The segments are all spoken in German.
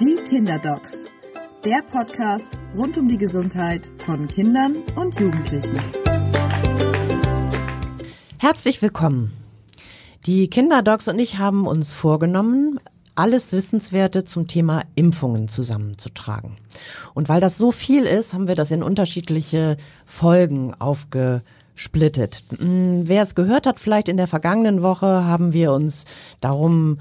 Die Kinderdocs, der Podcast rund um die Gesundheit von Kindern und Jugendlichen. Herzlich willkommen. Die Kinderdocs und ich haben uns vorgenommen, alles Wissenswerte zum Thema Impfungen zusammenzutragen. Und weil das so viel ist, haben wir das in unterschiedliche Folgen aufgesplittet. Hm, wer es gehört hat, vielleicht in der vergangenen Woche haben wir uns darum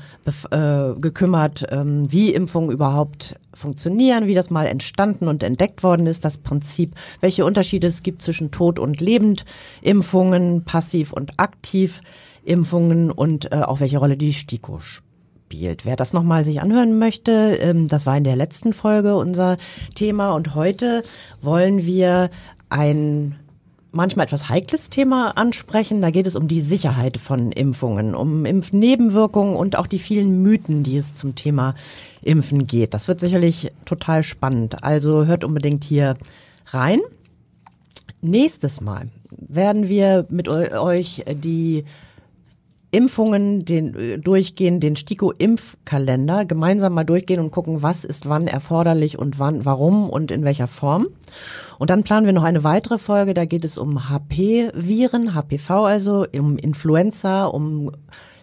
äh, gekümmert, ähm, wie Impfungen überhaupt funktionieren, wie das mal entstanden und entdeckt worden ist, das Prinzip, welche Unterschiede es gibt zwischen Tod- und Lebendimpfungen, passiv und aktiv Impfungen und äh, auch welche Rolle die STIKO spielt. Spielt. Wer das nochmal sich anhören möchte, ähm, das war in der letzten Folge unser Thema. Und heute wollen wir ein manchmal etwas heikles Thema ansprechen. Da geht es um die Sicherheit von Impfungen, um Impfnebenwirkungen und auch die vielen Mythen, die es zum Thema Impfen geht. Das wird sicherlich total spannend. Also hört unbedingt hier rein. Nächstes Mal werden wir mit euch die Impfungen den, durchgehen, den STIKO-Impfkalender gemeinsam mal durchgehen und gucken, was ist wann erforderlich und wann, warum und in welcher Form. Und dann planen wir noch eine weitere Folge, da geht es um HP-Viren, HPV also, um Influenza, um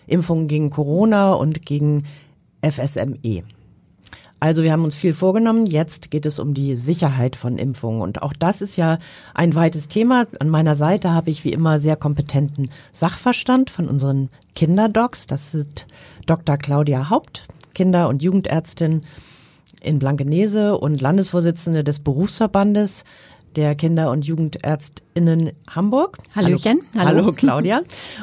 Impfungen gegen Corona und gegen FSME. Also wir haben uns viel vorgenommen. Jetzt geht es um die Sicherheit von Impfungen. Und auch das ist ja ein weites Thema. An meiner Seite habe ich wie immer sehr kompetenten Sachverstand von unseren Kinderdocs. Das ist Dr. Claudia Haupt, Kinder- und Jugendärztin in Blankenese und Landesvorsitzende des Berufsverbandes der Kinder- und Jugendärztinnen Hamburg. Hallöchen. Hallo, Hallo. Hallo Claudia.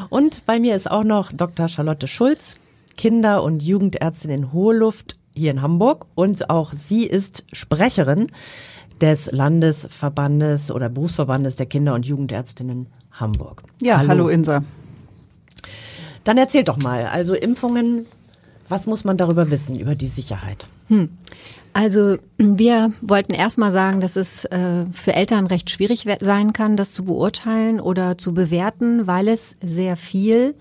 Und bei mir ist auch noch Dr. Charlotte Schulz, Kinder- und Jugendärztin in Hohe Luft hier in Hamburg und auch sie ist Sprecherin des Landesverbandes oder Berufsverbandes der Kinder- und Jugendärztinnen Hamburg. Ja, hallo, hallo Insa. Dann erzähl doch mal, also Impfungen, was muss man darüber wissen, über die Sicherheit? Hm. Also wir wollten erstmal sagen, dass es äh, für Eltern recht schwierig sein kann, das zu beurteilen oder zu bewerten, weil es sehr viel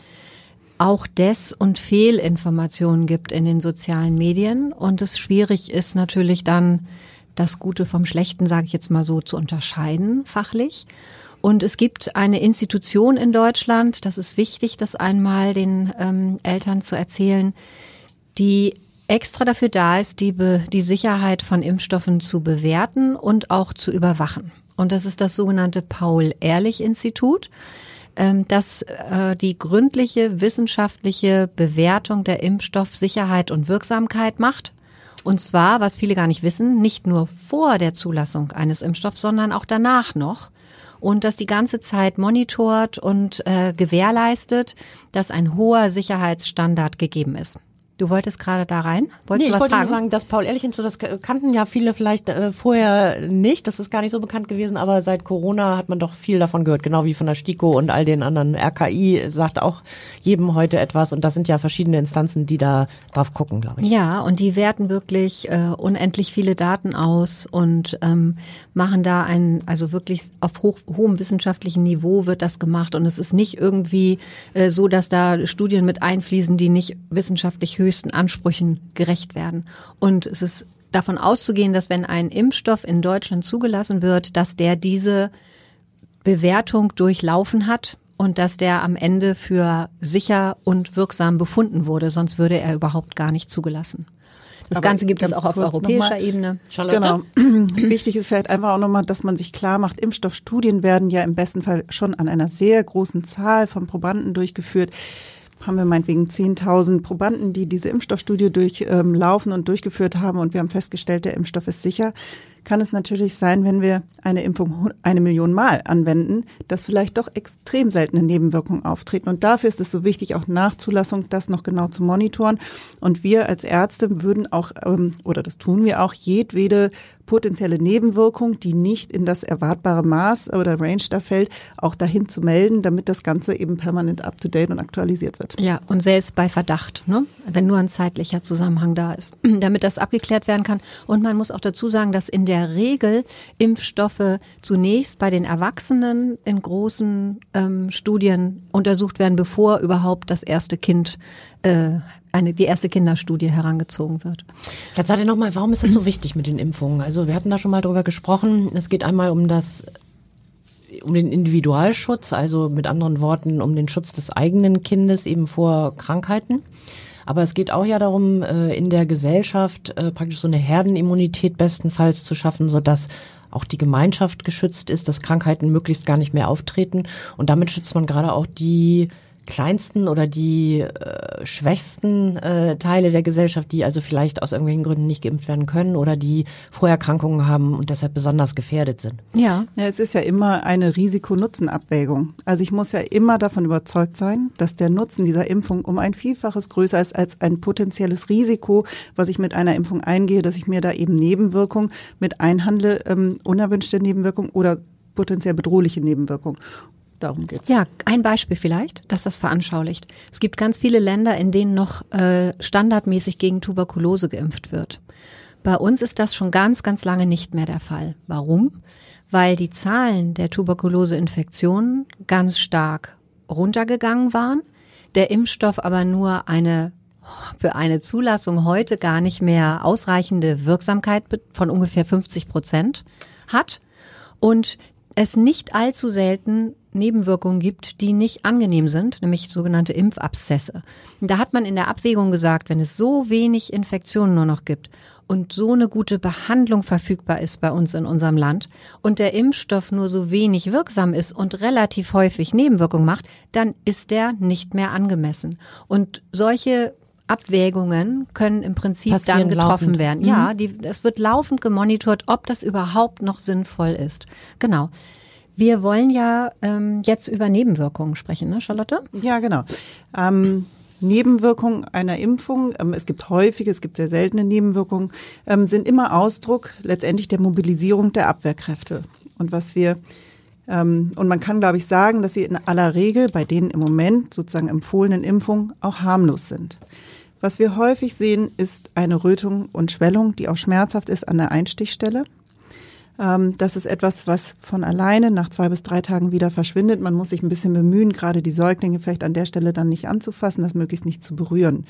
auch Des- und Fehlinformationen gibt in den sozialen Medien und es schwierig ist natürlich dann das Gute vom Schlechten, sage ich jetzt mal so, zu unterscheiden fachlich. Und es gibt eine Institution in Deutschland, das ist wichtig, das einmal den ähm, Eltern zu erzählen, die extra dafür da ist, die, Be die Sicherheit von Impfstoffen zu bewerten und auch zu überwachen. Und das ist das sogenannte Paul-Ehrlich-Institut. Ähm, dass äh, die gründliche wissenschaftliche Bewertung der Impfstoffsicherheit und Wirksamkeit macht. Und zwar, was viele gar nicht wissen, nicht nur vor der Zulassung eines Impfstoffs, sondern auch danach noch. Und dass die ganze Zeit monitort und äh, gewährleistet, dass ein hoher Sicherheitsstandard gegeben ist. Du wolltest gerade da rein? Wolltest nee, ich wollte fragen? nur sagen, dass Paul Ehrlich so, das kannten ja viele vielleicht äh, vorher nicht. Das ist gar nicht so bekannt gewesen, aber seit Corona hat man doch viel davon gehört, genau wie von der STIKO und all den anderen. RKI sagt auch jedem heute etwas und das sind ja verschiedene Instanzen, die da drauf gucken, glaube ich. Ja, und die werten wirklich äh, unendlich viele Daten aus und ähm, machen da ein, also wirklich auf hoch, hohem wissenschaftlichen Niveau wird das gemacht und es ist nicht irgendwie äh, so, dass da Studien mit einfließen, die nicht wissenschaftlich höchsten Ansprüchen gerecht werden. Und es ist davon auszugehen, dass wenn ein Impfstoff in Deutschland zugelassen wird, dass der diese Bewertung durchlaufen hat und dass der am Ende für sicher und wirksam befunden wurde, sonst würde er überhaupt gar nicht zugelassen. Das Aber Ganze gibt es auch auf europäischer Ebene. Charlotte? Genau. Wichtig ist vielleicht einfach auch nochmal, dass man sich klar macht, Impfstoffstudien werden ja im besten Fall schon an einer sehr großen Zahl von Probanden durchgeführt haben wir meinetwegen 10.000 Probanden, die diese Impfstoffstudie durchlaufen ähm, und durchgeführt haben. Und wir haben festgestellt, der Impfstoff ist sicher kann es natürlich sein, wenn wir eine Impfung eine Million Mal anwenden, dass vielleicht doch extrem seltene Nebenwirkungen auftreten. Und dafür ist es so wichtig, auch nach Zulassung das noch genau zu monitoren. Und wir als Ärzte würden auch, ähm, oder das tun wir auch, jedwede potenzielle Nebenwirkung, die nicht in das erwartbare Maß oder Range da fällt, auch dahin zu melden, damit das Ganze eben permanent up-to-date und aktualisiert wird. Ja, und selbst bei Verdacht, ne? wenn nur ein zeitlicher Zusammenhang da ist, damit das abgeklärt werden kann. Und man muss auch dazu sagen, dass in der der Regel Impfstoffe zunächst bei den Erwachsenen in großen ähm, Studien untersucht werden, bevor überhaupt das erste Kind äh, eine, die erste Kinderstudie herangezogen wird. Jetzt sag dir nochmal, warum ist das so wichtig mit den Impfungen? Also wir hatten da schon mal drüber gesprochen. Es geht einmal um das um den Individualschutz, also mit anderen Worten um den Schutz des eigenen Kindes eben vor Krankheiten. Aber es geht auch ja darum, äh, in der Gesellschaft äh, praktisch so eine Herdenimmunität bestenfalls zu schaffen, sodass auch die Gemeinschaft geschützt ist, dass Krankheiten möglichst gar nicht mehr auftreten. Und damit schützt man gerade auch die kleinsten oder die äh, schwächsten äh, Teile der Gesellschaft, die also vielleicht aus irgendwelchen Gründen nicht geimpft werden können oder die Vorerkrankungen haben und deshalb besonders gefährdet sind. Ja. ja es ist ja immer eine Risiko-Nutzen-Abwägung. Also ich muss ja immer davon überzeugt sein, dass der Nutzen dieser Impfung um ein Vielfaches größer ist als ein potenzielles Risiko, was ich mit einer Impfung eingehe, dass ich mir da eben Nebenwirkungen mit einhandle, ähm, unerwünschte Nebenwirkungen oder potenziell bedrohliche Nebenwirkungen. Darum geht's. Ja, ein Beispiel vielleicht, dass das veranschaulicht. Es gibt ganz viele Länder, in denen noch äh, standardmäßig gegen Tuberkulose geimpft wird. Bei uns ist das schon ganz, ganz lange nicht mehr der Fall. Warum? Weil die Zahlen der Tuberkuloseinfektionen ganz stark runtergegangen waren, der Impfstoff aber nur eine für eine Zulassung heute gar nicht mehr ausreichende Wirksamkeit von ungefähr 50 Prozent hat und es nicht allzu selten Nebenwirkungen gibt, die nicht angenehm sind, nämlich sogenannte Impfabszesse. Und da hat man in der Abwägung gesagt, wenn es so wenig Infektionen nur noch gibt und so eine gute Behandlung verfügbar ist bei uns in unserem Land und der Impfstoff nur so wenig wirksam ist und relativ häufig Nebenwirkungen macht, dann ist der nicht mehr angemessen. Und solche Abwägungen können im Prinzip Passieren dann getroffen laufend. werden. Mhm. Ja, die, es wird laufend gemonitort, ob das überhaupt noch sinnvoll ist. Genau. Wir wollen ja ähm, jetzt über Nebenwirkungen sprechen, ne, Charlotte? Ja, genau. Ähm, Nebenwirkungen einer Impfung, ähm, es gibt häufige, es gibt sehr seltene Nebenwirkungen, ähm, sind immer Ausdruck letztendlich der Mobilisierung der Abwehrkräfte. Und was wir ähm, und man kann, glaube ich, sagen, dass sie in aller Regel bei den im Moment sozusagen empfohlenen Impfungen auch harmlos sind. Was wir häufig sehen, ist eine Rötung und Schwellung, die auch schmerzhaft ist an der Einstichstelle. Ähm, das ist etwas, was von alleine nach zwei bis drei Tagen wieder verschwindet. Man muss sich ein bisschen bemühen, gerade die Säuglinge vielleicht an der Stelle dann nicht anzufassen, das möglichst nicht zu berühren.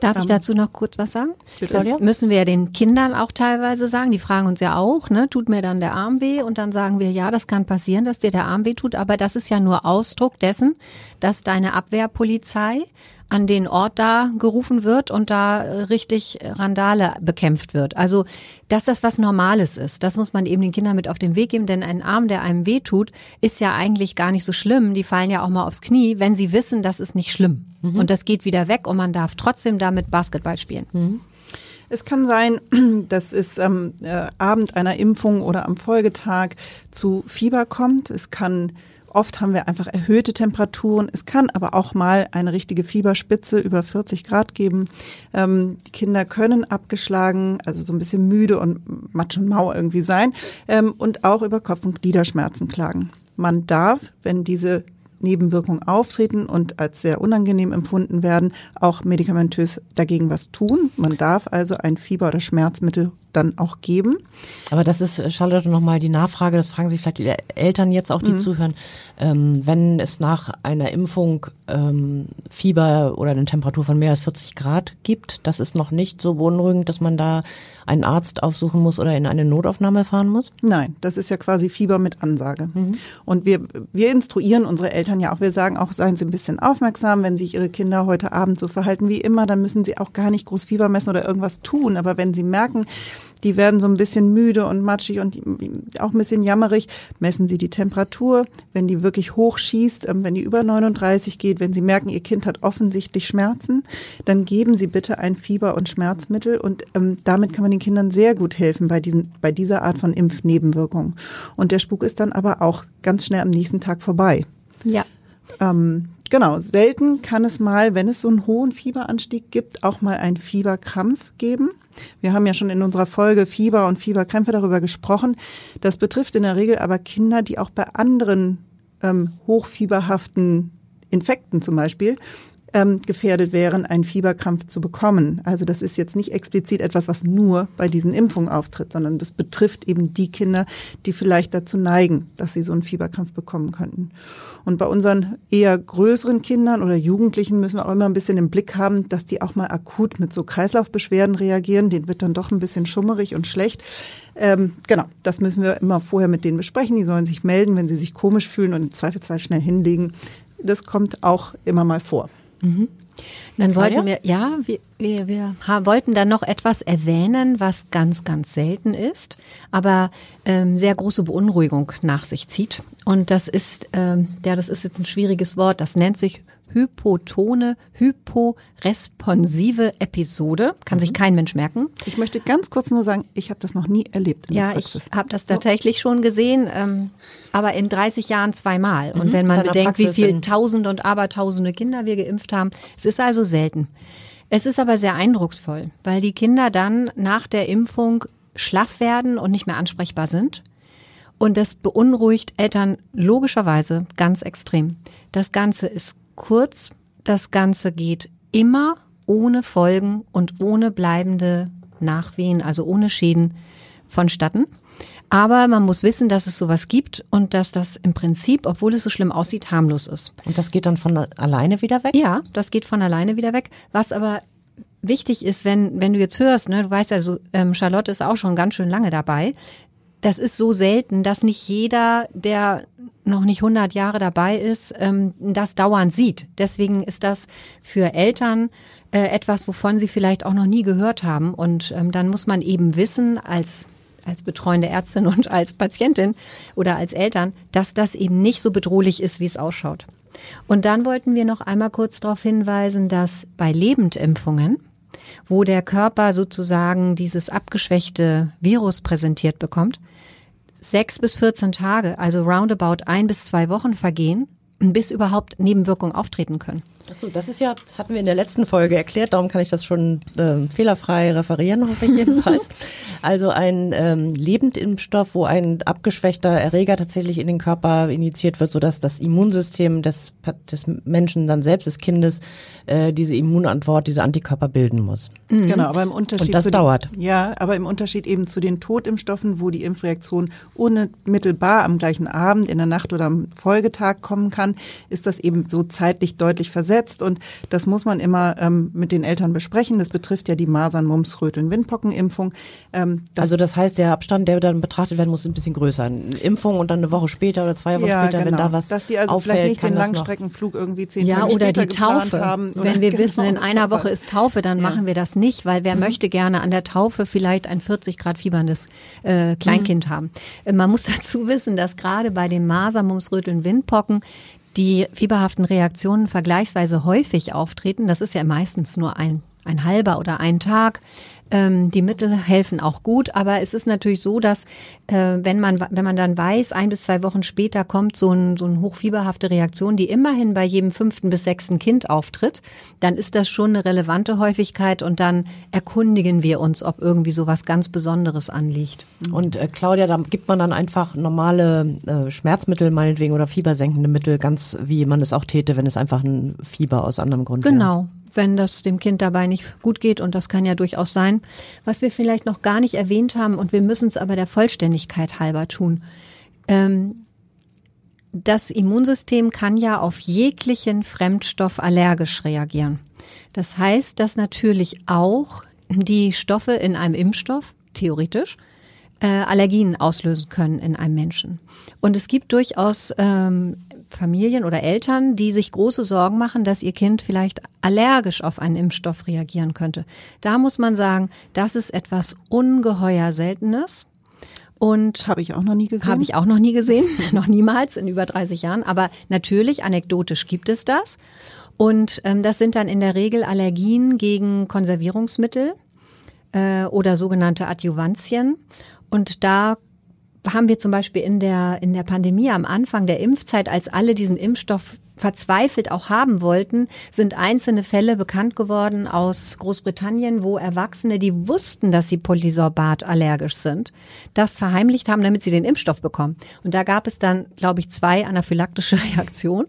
Darf ich ähm, dazu noch kurz was sagen? Das müssen wir ja den Kindern auch teilweise sagen. Die fragen uns ja auch, ne, tut mir dann der Arm weh? Und dann sagen wir, ja, das kann passieren, dass dir der Arm weh tut. Aber das ist ja nur Ausdruck dessen, dass deine Abwehrpolizei an den Ort da gerufen wird und da äh, richtig Randale bekämpft wird. Also, dass das was Normales ist, das muss man eben den Kindern mit auf den Weg geben, denn ein Arm, der einem wehtut, ist ja eigentlich gar nicht so schlimm. Die fallen ja auch mal aufs Knie, wenn sie wissen, das ist nicht schlimm. Mhm. Und das geht wieder weg und man darf trotzdem damit Basketball spielen. Mhm. Es kann sein, dass es am äh, Abend einer Impfung oder am Folgetag zu Fieber kommt. Es kann Oft haben wir einfach erhöhte Temperaturen. Es kann aber auch mal eine richtige Fieberspitze über 40 Grad geben. Ähm, die Kinder können abgeschlagen, also so ein bisschen müde und matsch und mau irgendwie sein ähm, und auch über Kopf- und Gliederschmerzen klagen. Man darf, wenn diese Nebenwirkungen auftreten und als sehr unangenehm empfunden werden, auch medikamentös dagegen was tun. Man darf also ein Fieber- oder Schmerzmittel dann auch geben. Aber das ist, äh, Charlotte, nochmal die Nachfrage, das fragen sich vielleicht die Eltern jetzt auch, die mhm. zuhören. Ähm, wenn es nach einer Impfung ähm, Fieber oder eine Temperatur von mehr als 40 Grad gibt, das ist noch nicht so beunruhigend, dass man da einen Arzt aufsuchen muss oder in eine Notaufnahme fahren muss? Nein, das ist ja quasi Fieber mit Ansage. Mhm. Und wir, wir instruieren unsere Eltern ja auch, wir sagen auch, seien Sie ein bisschen aufmerksam, wenn sich Ihre Kinder heute Abend so verhalten wie immer, dann müssen Sie auch gar nicht groß Fieber messen oder irgendwas tun. Aber wenn Sie merken, die werden so ein bisschen müde und matschig und auch ein bisschen jammerig. Messen Sie die Temperatur. Wenn die wirklich hoch schießt, ähm, wenn die über 39 geht, wenn Sie merken, Ihr Kind hat offensichtlich Schmerzen, dann geben Sie bitte ein Fieber- und Schmerzmittel und ähm, damit kann man den Kindern sehr gut helfen bei, diesen, bei dieser Art von Impfnebenwirkungen. Und der Spuk ist dann aber auch ganz schnell am nächsten Tag vorbei. Ja. Ähm, Genau, selten kann es mal, wenn es so einen hohen Fieberanstieg gibt, auch mal einen Fieberkrampf geben. Wir haben ja schon in unserer Folge Fieber und Fieberkrämpfe darüber gesprochen. Das betrifft in der Regel aber Kinder, die auch bei anderen ähm, hochfieberhaften Infekten zum Beispiel ähm, gefährdet wären, einen Fieberkrampf zu bekommen. Also das ist jetzt nicht explizit etwas, was nur bei diesen Impfungen auftritt, sondern das betrifft eben die Kinder, die vielleicht dazu neigen, dass sie so einen Fieberkrampf bekommen könnten. Und bei unseren eher größeren Kindern oder Jugendlichen müssen wir auch immer ein bisschen im Blick haben, dass die auch mal akut mit so Kreislaufbeschwerden reagieren. Den wird dann doch ein bisschen schummerig und schlecht. Ähm, genau, das müssen wir immer vorher mit denen besprechen. Die sollen sich melden, wenn sie sich komisch fühlen und im Zweifelsfall schnell hinlegen. Das kommt auch immer mal vor. Mhm. Dann wollten wir, ja, wir, wir, wir wollten dann noch etwas erwähnen, was ganz, ganz selten ist, aber ähm, sehr große Beunruhigung nach sich zieht. Und das ist, ähm, ja, das ist jetzt ein schwieriges Wort, das nennt sich hypotone, hyporesponsive Episode. Kann mhm. sich kein Mensch merken. Ich möchte ganz kurz nur sagen, ich habe das noch nie erlebt. ja, ich habe das tatsächlich schon gesehen, ähm, aber in 30 Jahren zweimal. Mhm. Und wenn man bedenkt, Praxis wie viele Tausende und Abertausende Kinder wir geimpft haben, es ist also selten. Es ist aber sehr eindrucksvoll, weil die Kinder dann nach der Impfung schlaff werden und nicht mehr ansprechbar sind. Und das beunruhigt Eltern logischerweise ganz extrem. Das Ganze ist Kurz, das Ganze geht immer ohne Folgen und ohne bleibende Nachwehen, also ohne Schäden vonstatten. Aber man muss wissen, dass es sowas gibt und dass das im Prinzip, obwohl es so schlimm aussieht, harmlos ist. Und das geht dann von alleine wieder weg? Ja, das geht von alleine wieder weg. Was aber wichtig ist, wenn, wenn du jetzt hörst, ne, du weißt also, ähm, Charlotte ist auch schon ganz schön lange dabei. Das ist so selten, dass nicht jeder, der noch nicht 100 Jahre dabei ist, ähm, das dauernd sieht. Deswegen ist das für Eltern äh, etwas, wovon sie vielleicht auch noch nie gehört haben. Und ähm, dann muss man eben wissen, als als betreuende Ärztin und als Patientin oder als Eltern, dass das eben nicht so bedrohlich ist, wie es ausschaut. Und dann wollten wir noch einmal kurz darauf hinweisen, dass bei Lebendimpfungen, wo der Körper sozusagen dieses abgeschwächte Virus präsentiert bekommt, sechs bis 14 Tage, also roundabout ein bis zwei Wochen vergehen, bis überhaupt Nebenwirkungen auftreten können. Achso, das ist ja, das hatten wir in der letzten Folge erklärt, darum kann ich das schon äh, fehlerfrei referieren, hoffe ich jedenfalls. also ein ähm, Lebendimpfstoff, wo ein abgeschwächter Erreger tatsächlich in den Körper injiziert wird, sodass das Immunsystem des, des Menschen dann selbst, des Kindes, äh, diese Immunantwort, diese Antikörper bilden muss. Mhm. Genau, aber im Unterschied Und das zu dauert. Den, ja, aber im Unterschied eben zu den Totimpfstoffen, wo die Impfreaktion unmittelbar am gleichen Abend, in der Nacht oder am Folgetag kommen kann, ist das eben so zeitlich deutlich versetzt gesetzt und das muss man immer ähm, mit den Eltern besprechen. Das betrifft ja die Masern, Mumps, Röteln, Windpockenimpfung. Ähm, das also das heißt, der Abstand, der dann betrachtet werden muss, ist ein bisschen größer. Eine Impfung und dann eine Woche später oder zwei Wochen ja, später, genau. wenn da was Dass die also auffällt, vielleicht nicht den Langstreckenflug irgendwie zehn ja, Tage oder später die Taufe. haben. Oder wenn wir genau, wissen, in einer Woche ist Taufe, dann ja. machen wir das nicht, weil wer mhm. möchte gerne an der Taufe vielleicht ein 40 Grad fieberndes äh, Kleinkind mhm. haben. Äh, man muss dazu wissen, dass gerade bei den Masern, Mumps, Röteln, Windpocken die fieberhaften Reaktionen vergleichsweise häufig auftreten. Das ist ja meistens nur ein, ein halber oder ein Tag. Ähm, die Mittel helfen auch gut, aber es ist natürlich so, dass äh, wenn man wenn man dann weiß, ein bis zwei Wochen später kommt so ein so eine hochfieberhafte Reaktion, die immerhin bei jedem fünften bis sechsten Kind auftritt, dann ist das schon eine relevante Häufigkeit und dann erkundigen wir uns, ob irgendwie so was ganz Besonderes anliegt. Und äh, Claudia, da gibt man dann einfach normale äh, Schmerzmittel meinetwegen oder fiebersenkende Mittel, ganz wie man es auch täte, wenn es einfach ein Fieber aus anderem Grund Genau. Wäre wenn das dem Kind dabei nicht gut geht und das kann ja durchaus sein. Was wir vielleicht noch gar nicht erwähnt haben und wir müssen es aber der Vollständigkeit halber tun. Ähm, das Immunsystem kann ja auf jeglichen Fremdstoff allergisch reagieren. Das heißt, dass natürlich auch die Stoffe in einem Impfstoff, theoretisch, äh, Allergien auslösen können in einem Menschen. Und es gibt durchaus ähm, Familien oder Eltern, die sich große Sorgen machen, dass ihr Kind vielleicht allergisch auf einen Impfstoff reagieren könnte. Da muss man sagen, das ist etwas ungeheuer Seltenes. Und habe ich auch noch nie gesehen. Habe ich auch noch nie gesehen, noch niemals in über 30 Jahren. Aber natürlich, anekdotisch gibt es das. Und ähm, das sind dann in der Regel Allergien gegen Konservierungsmittel äh, oder sogenannte Adjuvantien. Und da haben wir zum Beispiel in der, in der Pandemie am Anfang der Impfzeit, als alle diesen Impfstoff verzweifelt auch haben wollten, sind einzelne Fälle bekannt geworden aus Großbritannien, wo Erwachsene, die wussten, dass sie Polysorbat allergisch sind, das verheimlicht haben, damit sie den Impfstoff bekommen. Und da gab es dann, glaube ich, zwei anaphylaktische Reaktionen.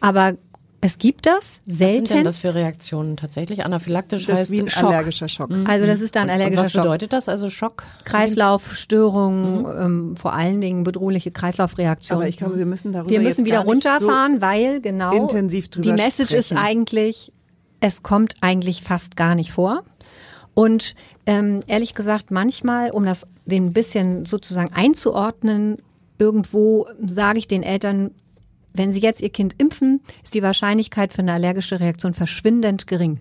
Aber Es gibt das selten. Was sind denn das für Reaktionen tatsächlich? Anaphylaktisch Das heißt ist wie ein Schock. allergischer Schock. Also das ist dann Und allergischer was Schock. bedeutet das? Also Schock? Kreislaufstörungen, ähm, vor allen Dingen bedrohliche Kreislaufreaktionen. Aber ich glaube, wir müssen darüber wir müssen jetzt wieder gar nicht runterfahren, weil genau intensiv drüber die Message ist sprechen. eigentlich, es kommt eigentlich fast gar nicht vor. Und ähm, ehrlich gesagt, manchmal, um das den ein bisschen sozusagen einzuordnen, irgendwo sage ich den Eltern, wenn sie jetzt ihr Kind impfen, ist die Wahrscheinlichkeit für eine allergische Reaktion verschwindend gering.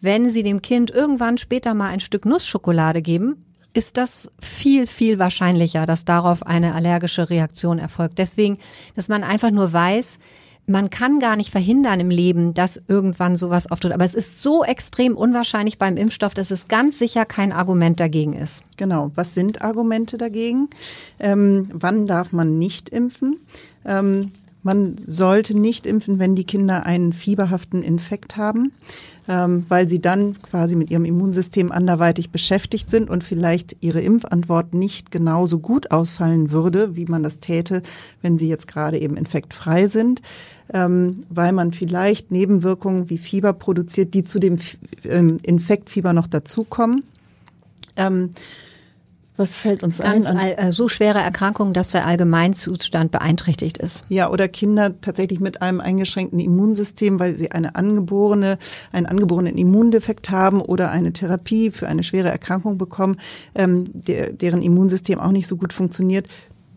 Wenn Sie dem Kind irgendwann später mal ein Stück Nussschokolade geben, ist das viel, viel wahrscheinlicher, dass darauf eine allergische Reaktion erfolgt. Deswegen, dass man einfach nur weiß, man kann gar nicht verhindern im Leben, dass irgendwann sowas auftritt. Aber es ist so extrem unwahrscheinlich beim Impfstoff, dass es ganz sicher kein Argument dagegen ist. Genau. Was sind Argumente dagegen? Ähm, wann darf man nicht impfen? Ähm, man sollte nicht impfen, wenn die Kinder einen fieberhaften Infekt haben, ähm, weil sie dann quasi mit ihrem Immunsystem anderweitig beschäftigt sind und vielleicht ihre Impfantwort nicht genauso gut ausfallen würde, wie man das täte, wenn sie jetzt gerade eben infektfrei sind, ähm, weil man vielleicht Nebenwirkungen wie Fieber produziert, die zu dem ähm, Infektfieber noch dazukommen. Ähm, was fällt uns Ganz ein? All, äh, so schwere Erkrankungen, dass der Allgemeinzustand beeinträchtigt ist. ja, oder Kinder tatsächlich mit einem eingeschränkten Immunsystem, weil sie eine angeborene, einen angeborenen Immundefekt haben oder eine Therapie für eine schwere Erkrankung bekommen, ähm, der, deren Immunsystem auch nicht so gut funktioniert,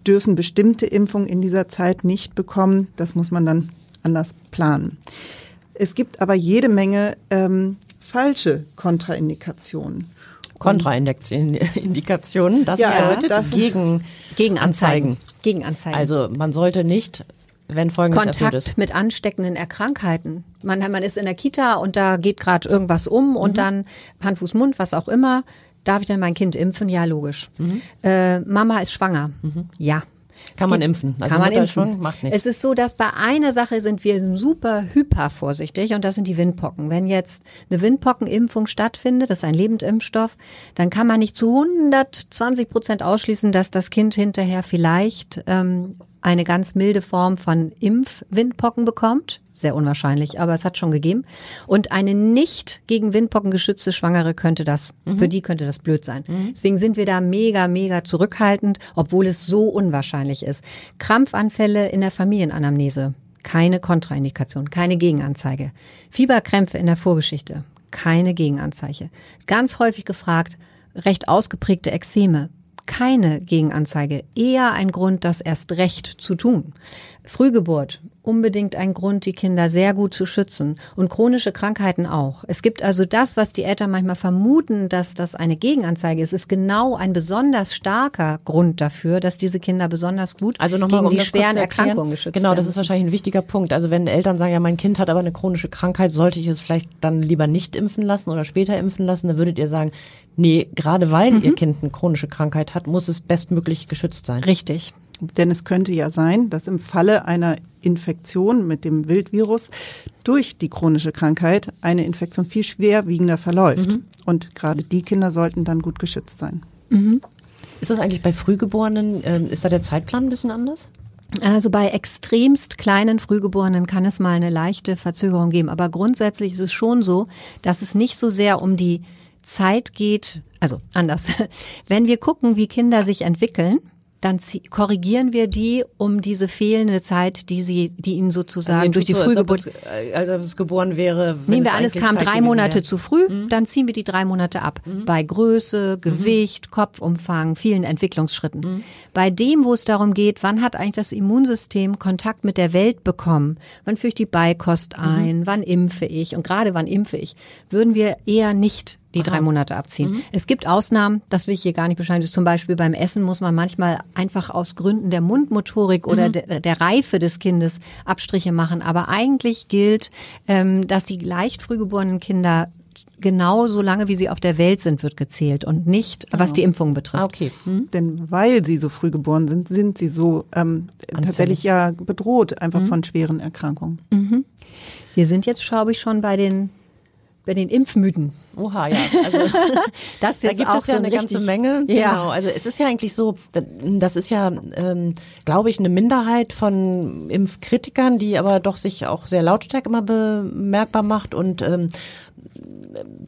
dürfen bestimmte Impfungen in dieser Zeit nicht bekommen. Das muss man dann anders planen. Es gibt aber jede Menge ähm, falsche Kontraindikationen. Kontraindikationen, das Ja, bedeutet das- gegen Gegenanzeigen. Gegenanzeigen. Also man sollte nicht, wenn folgendes erfüllt Kontakt ist. mit ansteckenden Erkrankheiten. Man, man ist in der Kita und da geht gerade irgendwas um und dann Hand, Fuß, Mund, was auch immer. Darf ich denn mein Kind impfen? Ja, logisch. Äh, Mama ist schwanger. Ja. Kann man impfen. Also kann man impfen. macht nichts. Es ist so, dass bei einer Sache sind wir super hyper vorsichtig und das sind die Windpocken. Wenn jetzt eine Windpockenimpfung stattfindet, das ist ein Lebendimpfstoff, dann kann man nicht zu 120 Prozent ausschließen, dass das Kind hinterher vielleicht ähm, eine ganz milde Form von Impfwindpocken bekommt. Sehr unwahrscheinlich, aber es hat schon gegeben. Und eine nicht gegen Windpocken geschützte Schwangere könnte das, für die könnte das blöd sein. Deswegen sind wir da mega, mega zurückhaltend, obwohl es so unwahrscheinlich ist. Krampfanfälle in der Familienanamnese. Keine Kontraindikation, keine Gegenanzeige. Fieberkrämpfe in der Vorgeschichte. Keine Gegenanzeige. Ganz häufig gefragt, recht ausgeprägte Ekzeme. Keine Gegenanzeige. Eher ein Grund, das erst recht zu tun. Frühgeburt. Unbedingt ein Grund, die Kinder sehr gut zu schützen. Und chronische Krankheiten auch. Es gibt also das, was die Eltern manchmal vermuten, dass das eine Gegenanzeige ist, ist genau ein besonders starker Grund dafür, dass diese Kinder besonders gut Also nochmal, gegen um die schweren. Erkrankungen geschützt Genau, werden. das ist wahrscheinlich ein wichtiger Punkt. Also wenn Eltern sagen, ja, mein Kind hat aber eine chronische Krankheit, sollte ich es vielleicht dann lieber nicht impfen lassen oder später impfen lassen, dann würdet ihr sagen, nee, gerade weil Mhm. ihr Kind eine chronische Krankheit hat, muss es bestmöglich geschützt sein. Richtig. Denn es könnte ja sein, dass im Falle einer Infektion mit dem Wildvirus durch die chronische Krankheit eine Infektion viel schwerwiegender verläuft. Mhm. Und gerade die Kinder sollten dann gut geschützt sein. Ist das eigentlich bei Frühgeborenen, ähm, ist da der Zeitplan ein bisschen anders? Also bei extremst kleinen Frühgeborenen kann es mal eine leichte Verzögerung geben. Aber grundsätzlich ist es schon so, dass es nicht so sehr um die Zeit geht, also anders. Wenn wir gucken, wie Kinder sich entwickeln, dann korrigieren wir die um diese fehlende Zeit, die sie, die ihnen sozusagen Also durch die so, als ob Frühgeburt es, äh, als ob es geboren wäre. wenn Nehmen wir es alles, kam Zeit drei Monate wäre. zu früh, dann ziehen wir die drei Monate ab. Bei Größe, Gewicht, Kopfumfang, vielen Entwicklungsschritten. Bei dem, wo es darum geht, wann hat eigentlich das Immunsystem Kontakt mit der Welt bekommen? Wann führe ich die Beikost ein? Wann impfe ich? Und gerade wann impfe ich? Würden wir eher nicht die drei Monate abziehen. Es gibt Ausnahmen, das will ich hier gar nicht beschreiben. Zum Beispiel beim Essen muss man manchmal einfach aus Gründen der Mundmotorik oder der, der Reife des Kindes Abstriche machen. Aber eigentlich gilt, ähm, dass die leicht frühgeborenen Kinder genau so lange, wie sie auf der Welt sind, wird gezählt und nicht, was die Impfung betrifft. Ah, okay. Hm. Denn weil sie so früh geboren sind, sind sie so ähm, tatsächlich ja bedroht einfach Mhm. von schweren Erkrankungen. Wir sind jetzt, glaube ich, schon bei den bei den Impfmythen. Oha, ja. Also Das da gibt auch es ja so ein eine ganze Menge. Ja. Genau. Also es ist ja eigentlich so, das ist ja, ähm, glaube ich, eine Minderheit von Impfkritikern, die aber doch sich auch sehr lautstark immer bemerkbar macht und ähm,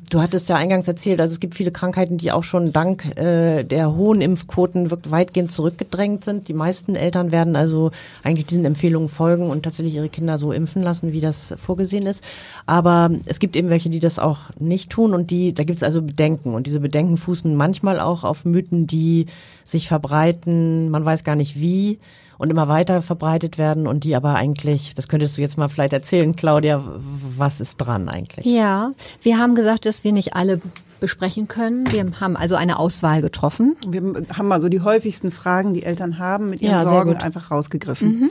Du hattest ja eingangs erzählt, also es gibt viele Krankheiten, die auch schon dank äh, der hohen Impfquoten wirklich weitgehend zurückgedrängt sind. Die meisten Eltern werden also eigentlich diesen Empfehlungen folgen und tatsächlich ihre Kinder so impfen lassen, wie das vorgesehen ist. Aber es gibt eben welche, die das auch nicht tun und die, da gibt es also Bedenken und diese Bedenken fußen manchmal auch auf Mythen, die sich verbreiten, man weiß gar nicht wie und immer weiter verbreitet werden und die aber eigentlich, das könntest du jetzt mal vielleicht erzählen, Claudia, was ist dran eigentlich? Ja, wir haben gesagt, dass wir nicht alle besprechen können. Wir haben also eine Auswahl getroffen. Wir haben mal so die häufigsten Fragen, die Eltern haben, mit ihren Ja, Sorgen gut. einfach rausgegriffen.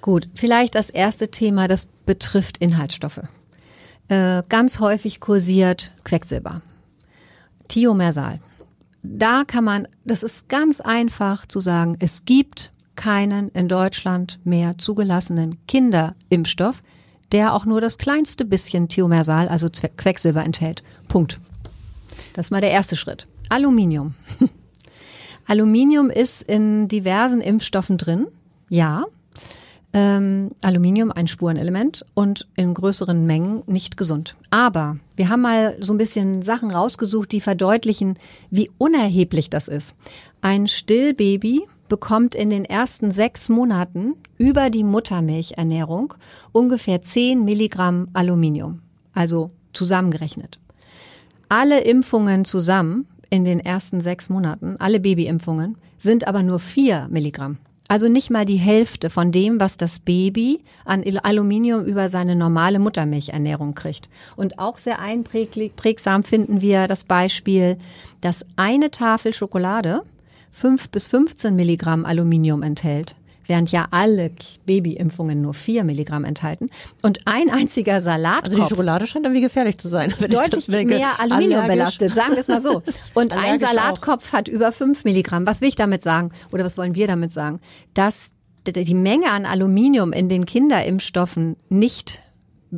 Gut, vielleicht das erste Thema, das betrifft Inhaltsstoffe. Äh, ganz häufig kursiert Quecksilber. Thiomersal. Da kann man, das ist ganz einfach zu sagen, es gibt keinen in Deutschland mehr zugelassenen Kinderimpfstoff, der auch nur das kleinste bisschen Thiomersal, also Quecksilber enthält. Punkt. Das ist mal der erste Schritt. Aluminium. Aluminium ist in diversen Impfstoffen drin. Ja. Ähm, Aluminium ein Spurenelement und in größeren Mengen nicht gesund. Aber wir haben mal so ein bisschen Sachen rausgesucht, die verdeutlichen, wie unerheblich das ist. Ein Stillbaby bekommt in den ersten sechs Monaten über die Muttermilchernährung ungefähr 10 Milligramm Aluminium. Also zusammengerechnet. Alle Impfungen zusammen in den ersten sechs Monaten, alle Babyimpfungen, sind aber nur vier Milligramm. Also nicht mal die Hälfte von dem, was das Baby an Aluminium über seine normale Muttermilchernährung kriegt. Und auch sehr einprägsam finden wir das Beispiel, dass eine Tafel Schokolade fünf bis 15 Milligramm Aluminium enthält, während ja alle Babyimpfungen nur vier Milligramm enthalten. Und ein einziger Salatkopf Also die Schokolade scheint irgendwie gefährlich zu sein. Wenn ich deutlich denke. mehr Aluminium Allergisch. belastet, sagen wir es mal so. Und ein Salatkopf hat über 5 Milligramm. Was will ich damit sagen? Oder was wollen wir damit sagen? Dass die Menge an Aluminium in den Kinderimpfstoffen nicht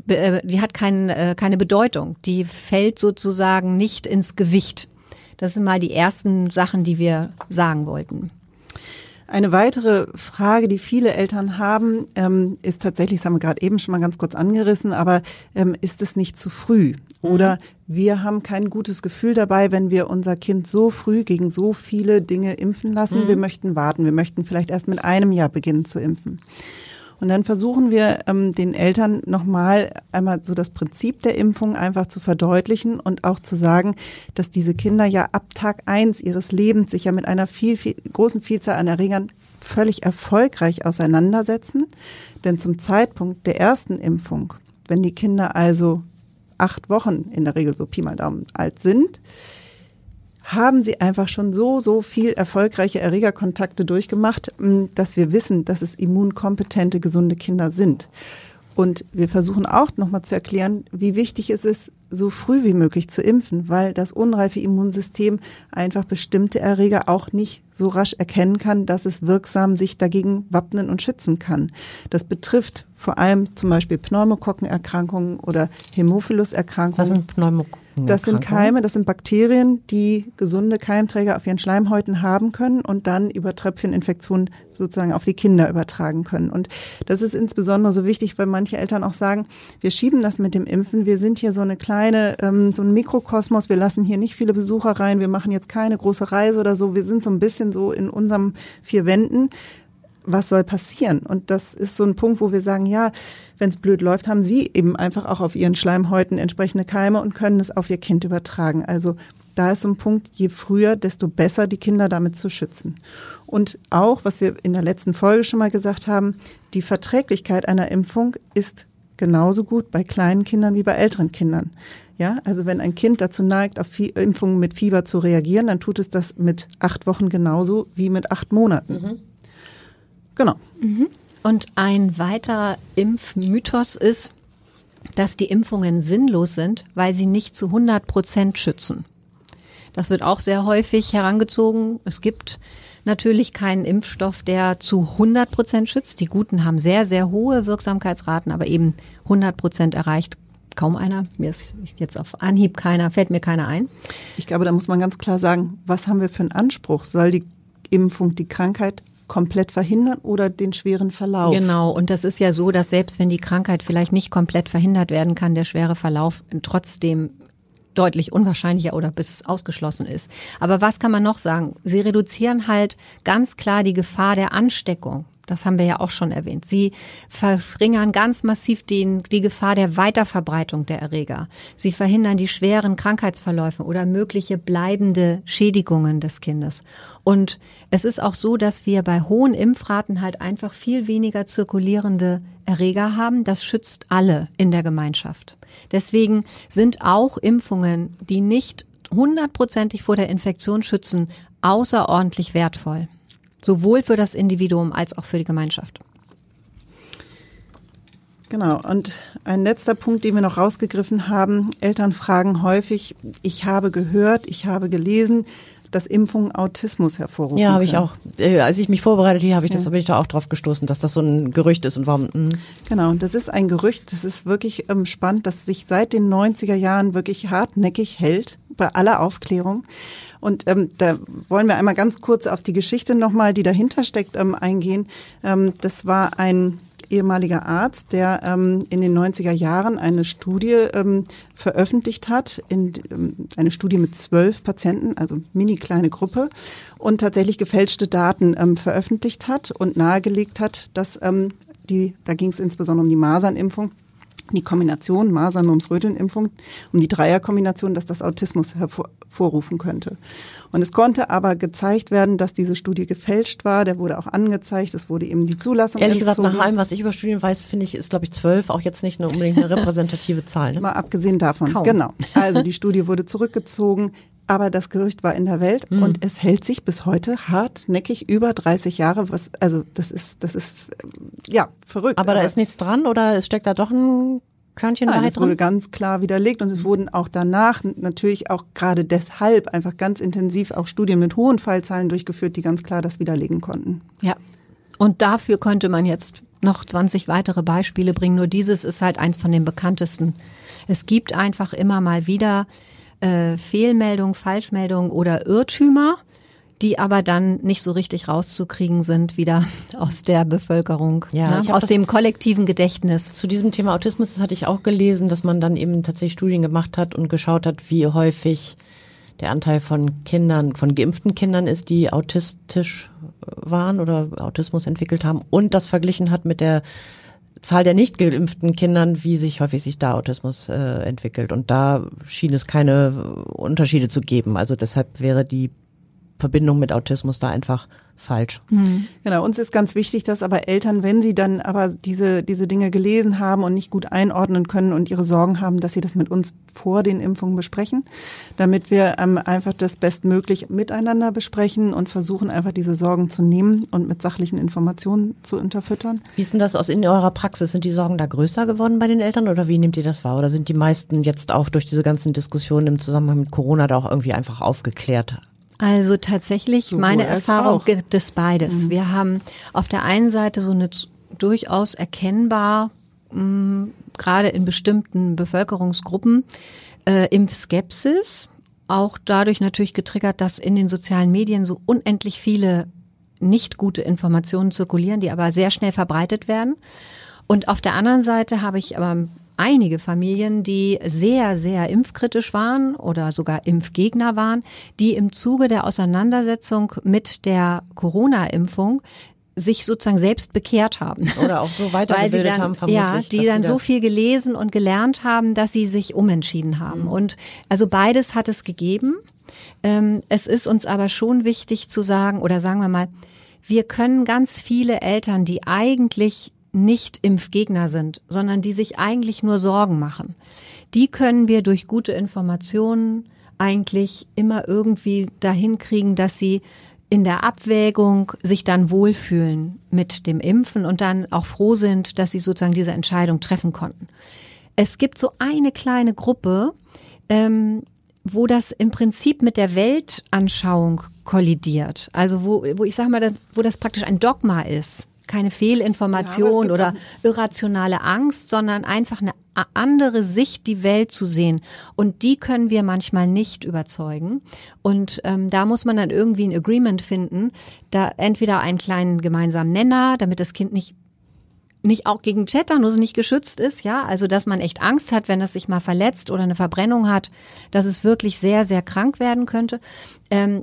äh, die hat kein, äh, keine Bedeutung. Die fällt sozusagen nicht ins Gewicht. Das sind mal die ersten Sachen, die wir sagen wollten. Eine weitere Frage, die viele Eltern haben, ähm, ist tatsächlich, das haben wir gerade eben schon mal ganz kurz angerissen, aber ähm, ist es nicht zu früh? Oder wir haben kein gutes Gefühl dabei, wenn wir unser Kind so früh gegen so viele Dinge impfen lassen. Wir möchten warten. Wir möchten vielleicht erst mit einem Jahr beginnen zu impfen. Und dann versuchen wir ähm, den Eltern nochmal einmal so das Prinzip der Impfung einfach zu verdeutlichen und auch zu sagen, dass diese Kinder ja ab Tag eins ihres Lebens sich ja mit einer viel, viel großen Vielzahl an Erregern völlig erfolgreich auseinandersetzen. Denn zum Zeitpunkt der ersten Impfung, wenn die Kinder also acht Wochen in der Regel so Pi mal Daumen alt sind, haben sie einfach schon so, so viel erfolgreiche Erregerkontakte durchgemacht, m, dass wir wissen, dass es immunkompetente, gesunde Kinder sind. Und wir versuchen auch nochmal zu erklären, wie wichtig es ist, so früh wie möglich zu impfen, weil das unreife Immunsystem einfach bestimmte Erreger auch nicht so rasch erkennen kann, dass es wirksam sich dagegen wappnen und schützen kann. Das betrifft vor allem zum Beispiel Pneumokokkenerkrankungen oder Hämophilus-Erkrankungen. Was sind Pneumokokken? Das sind Keime, das sind Bakterien, die gesunde Keimträger auf ihren Schleimhäuten haben können und dann über Tröpfcheninfektionen sozusagen auf die Kinder übertragen können. Und das ist insbesondere so wichtig, weil manche Eltern auch sagen, wir schieben das mit dem Impfen, wir sind hier so eine kleine, ähm, so ein Mikrokosmos, wir lassen hier nicht viele Besucher rein, wir machen jetzt keine große Reise oder so, wir sind so ein bisschen so in unserem vier Wänden was soll passieren? Und das ist so ein Punkt, wo wir sagen, ja, wenn es blöd läuft, haben Sie eben einfach auch auf Ihren Schleimhäuten entsprechende Keime und können es auf Ihr Kind übertragen. Also da ist so ein Punkt, je früher, desto besser die Kinder damit zu schützen. Und auch, was wir in der letzten Folge schon mal gesagt haben, die Verträglichkeit einer Impfung ist genauso gut bei kleinen Kindern wie bei älteren Kindern. Ja, also wenn ein Kind dazu neigt, auf Fie Impfungen mit Fieber zu reagieren, dann tut es das mit acht Wochen genauso wie mit acht Monaten. Genau. Und ein weiterer Impfmythos ist, dass die Impfungen sinnlos sind, weil sie nicht zu 100 Prozent schützen. Das wird auch sehr häufig herangezogen. Es gibt natürlich keinen Impfstoff, der zu 100 Prozent schützt. Die guten haben sehr, sehr hohe Wirksamkeitsraten, aber eben 100 Prozent erreicht kaum einer. Mir ist jetzt auf Anhieb keiner, fällt mir keiner ein. Ich glaube, da muss man ganz klar sagen, was haben wir für einen Anspruch? Soll die Impfung die Krankheit komplett verhindern oder den schweren Verlauf? Genau, und das ist ja so, dass selbst wenn die Krankheit vielleicht nicht komplett verhindert werden kann, der schwere Verlauf trotzdem deutlich unwahrscheinlicher oder bis ausgeschlossen ist. Aber was kann man noch sagen? Sie reduzieren halt ganz klar die Gefahr der Ansteckung. Das haben wir ja auch schon erwähnt. Sie verringern ganz massiv den, die Gefahr der Weiterverbreitung der Erreger. Sie verhindern die schweren Krankheitsverläufe oder mögliche bleibende Schädigungen des Kindes. Und es ist auch so, dass wir bei hohen Impfraten halt einfach viel weniger zirkulierende Erreger haben. Das schützt alle in der Gemeinschaft. Deswegen sind auch Impfungen, die nicht hundertprozentig vor der Infektion schützen, außerordentlich wertvoll. Sowohl für das Individuum als auch für die Gemeinschaft. Genau. Und ein letzter Punkt, den wir noch rausgegriffen haben. Eltern fragen häufig, ich habe gehört, ich habe gelesen, dass Impfungen Autismus hervorrufen. Ja, habe ich auch. Äh, als ich mich vorbereitet habe, habe ich das, ja. bin ich da auch drauf gestoßen, dass das so ein Gerücht ist und warum. Mh. Genau, und das ist ein Gerücht, das ist wirklich ähm, spannend, dass sich seit den 90er Jahren wirklich hartnäckig hält bei aller Aufklärung. Und ähm, da wollen wir einmal ganz kurz auf die Geschichte nochmal, die dahinter steckt, ähm, eingehen. Ähm, das war ein ehemaliger Arzt, der ähm, in den 90er Jahren eine Studie ähm, veröffentlicht hat, in, ähm, eine Studie mit zwölf Patienten, also mini kleine Gruppe, und tatsächlich gefälschte Daten ähm, veröffentlicht hat und nahegelegt hat, dass ähm, die, da ging es insbesondere um die Masernimpfung, die Kombination Masern, Mumps, Röteln-Impfung, um die Dreierkombination, dass das Autismus hervorrufen könnte. Und es konnte aber gezeigt werden, dass diese Studie gefälscht war. Der wurde auch angezeigt. Es wurde eben die Zulassung Ehrlich entzogen. gesagt, nach allem, was ich über Studien weiß, finde ich, ist, glaube ich, zwölf auch jetzt nicht eine unbedingt eine repräsentative Zahl. Ne? Mal abgesehen davon. Kaum. Genau. Also die Studie wurde zurückgezogen aber das Gerücht war in der Welt mhm. und es hält sich bis heute hartnäckig über 30 Jahre. Was, also das ist, das ist ja verrückt. Aber, aber da ist nichts dran oder es steckt da doch ein Körnchen Nein, Wahrheit es wurde ganz klar widerlegt und es wurden auch danach natürlich auch gerade deshalb einfach ganz intensiv auch Studien mit hohen Fallzahlen durchgeführt, die ganz klar das widerlegen konnten. Ja. Und dafür könnte man jetzt noch 20 weitere Beispiele bringen. Nur dieses ist halt eins von den bekanntesten. Es gibt einfach immer mal wieder äh, Fehlmeldungen, Falschmeldungen oder Irrtümer, die aber dann nicht so richtig rauszukriegen sind wieder aus der Bevölkerung, ja, ne? aus dem kollektiven Gedächtnis. Zu diesem Thema Autismus hatte ich auch gelesen, dass man dann eben tatsächlich Studien gemacht hat und geschaut hat, wie häufig der Anteil von Kindern, von geimpften Kindern ist, die autistisch waren oder Autismus entwickelt haben und das verglichen hat mit der Zahl der nicht geimpften Kindern, wie sich häufig sich da Autismus äh, entwickelt. Und da schien es keine Unterschiede zu geben. Also deshalb wäre die Verbindung mit Autismus da einfach falsch. Mhm. Genau, uns ist ganz wichtig, dass aber Eltern, wenn sie dann aber diese, diese Dinge gelesen haben und nicht gut einordnen können und ihre Sorgen haben, dass sie das mit uns vor den Impfungen besprechen, damit wir ähm, einfach das bestmöglich miteinander besprechen und versuchen einfach diese Sorgen zu nehmen und mit sachlichen Informationen zu unterfüttern. Wie ist denn das aus in eurer Praxis? Sind die Sorgen da größer geworden bei den Eltern oder wie nehmt ihr das wahr? Oder sind die meisten jetzt auch durch diese ganzen Diskussionen im Zusammenhang mit Corona da auch irgendwie einfach aufgeklärt? Also tatsächlich, Sowohl meine Erfahrung auch. gibt es beides. Mhm. Wir haben auf der einen Seite so eine durchaus erkennbar, mh, mm, gerade in bestimmten Bevölkerungsgruppen, äh, Impfskepsis. Auch dadurch natürlich getriggert, dass in den sozialen Medien so unendlich viele nicht gute Informationen zirkulieren, die aber sehr schnell verbreitet werden. Und auf der anderen Seite habe ich aber einige Familien, die sehr, sehr impfkritisch waren oder sogar Impfgegner waren, die im Zuge der Auseinandersetzung mit der Corona-Impfung sich sozusagen selbst bekehrt haben. Oder auch so weitergebildet dann, haben vermutlich. Ja, die dann so viel gelesen und gelernt haben, dass sie sich umentschieden haben. Mhm. Und also beides hat es gegeben. Ähm, es ist uns aber schon wichtig zu sagen, oder sagen wir mal, wir können ganz viele Eltern, die eigentlich nicht Impfgegner sind, sondern die sich eigentlich nur Sorgen machen. Die können wir durch gute Informationen eigentlich immer irgendwie dahin kriegen, dass sie in der Abwägung sich dann wohlfühlen mit dem Impfen und dann auch froh sind, dass sie sozusagen diese Entscheidung treffen konnten. Es gibt so eine kleine Gruppe, ähm, wo das im Prinzip mit der Weltanschauung kollidiert. Also wo, wo ich sage mal, wo das praktisch ein Dogma ist keine Fehlinformation Ja, oder irrationale Angst, sondern einfach eine andere Sicht, die Welt zu sehen. Und die können wir manchmal nicht überzeugen. Und ähm, da muss man dann irgendwie ein Agreement finden, da entweder einen kleinen gemeinsamen Nenner, damit das Kind nicht nicht auch gegen Tetanus nicht geschützt ist, ja, also dass man echt Angst hat, wenn es sich mal verletzt oder eine Verbrennung hat, dass es wirklich sehr, sehr krank werden könnte. Ähm,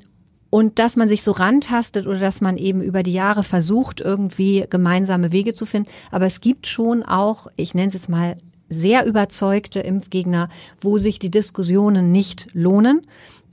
und dass man sich so rantastet oder dass man eben über die Jahre versucht, irgendwie gemeinsame Wege zu finden. Aber es gibt schon auch, ich nenne es jetzt mal, sehr überzeugte Impfgegner, wo sich die Diskussionen nicht lohnen.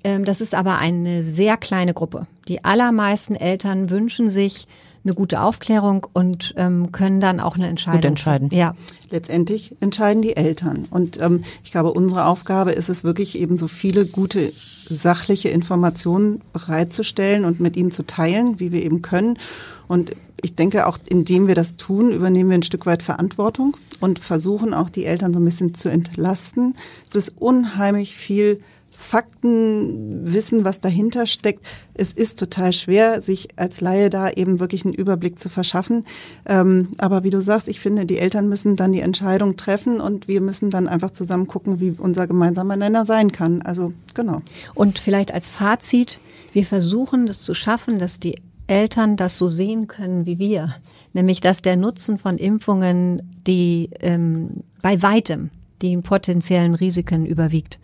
Ähm, das ist aber eine sehr kleine Gruppe. Die allermeisten Eltern wünschen sich eine gute Aufklärung und ähm, können dann auch eine Entscheidung entscheiden. Ja, Letztendlich entscheiden die Eltern. Und ähm, ich glaube, unsere Aufgabe ist es wirklich eben so viele gute sachliche Informationen bereitzustellen und mit ihnen zu teilen, wie wir eben können. Und ich denke, auch indem wir das tun, übernehmen wir ein Stück weit Verantwortung und versuchen auch die Eltern so ein bisschen zu entlasten. Es ist unheimlich viel Faktenwissen, was dahinter steckt. Es ist total schwer, sich als Laie da eben wirklich einen Überblick zu verschaffen. Ähm, aber wie du sagst, ich finde, die Eltern müssen dann die Entscheidung treffen und wir müssen dann einfach zusammen gucken, wie unser gemeinsamer Nenner sein kann. Also genau. Und vielleicht als Fazit, wir versuchen es zu schaffen, dass die Eltern das so sehen können wie wir. Nämlich, dass der Nutzen von Impfungen die ähm, bei weitem den potenziellen Risiken überwiegt.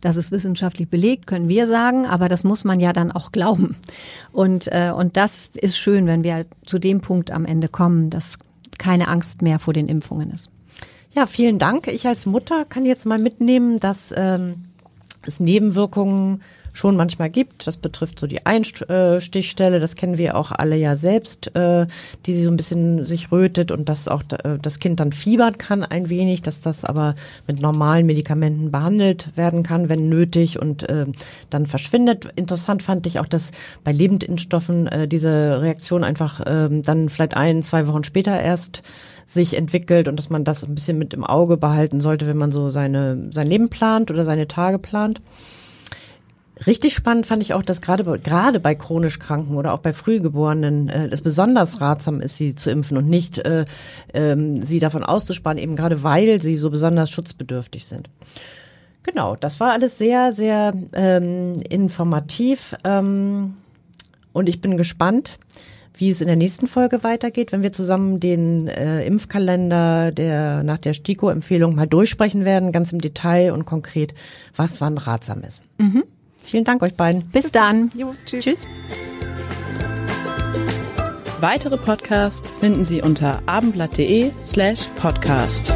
Das ist wissenschaftlich belegt, können wir sagen, aber das muss man ja dann auch glauben. Und, äh, und das ist schön, wenn wir zu dem Punkt am Ende kommen, dass keine Angst mehr vor den Impfungen ist. Ja, vielen Dank. Ich als Mutter kann jetzt mal mitnehmen, dass ähm, es Nebenwirkungen schon manchmal gibt. Das betrifft so die Einstichstelle, das kennen wir auch alle ja selbst, äh, die so ein bisschen sich rötet und dass auch äh, das Kind dann fiebern kann ein wenig, dass das aber mit normalen Medikamenten behandelt werden kann, wenn nötig und äh, dann verschwindet. Interessant fand ich auch, dass bei Lebendinnenstoffen äh, diese Reaktion einfach äh, dann vielleicht ein, zwei Wochen später erst sich entwickelt und dass man das ein bisschen mit im Auge behalten sollte, wenn man so seine, sein Leben plant oder seine Tage plant. Richtig spannend fand ich auch, dass gerade bei- gerade bei chronisch Kranken oder auch bei Frühgeborenen äh, es besonders ratsam ist, sie zu impfen und nicht äh, ähm, sie davon auszusparen, eben gerade weil sie so besonders schutzbedürftig sind. Genau, das war alles sehr, sehr ähm, informativ ähm, und ich bin gespannt, wie es in der nächsten Folge weitergeht, wenn wir zusammen den äh, Impfkalender der nach der STIKO-Empfehlung mal durchsprechen werden, ganz im Detail und konkret, was wann ratsam ist. Vielen Dank euch beiden. Bis dann. Jo, tschüss. Tschüss. Weitere Podcasts finden Sie unter abendblatt.de slash podcast.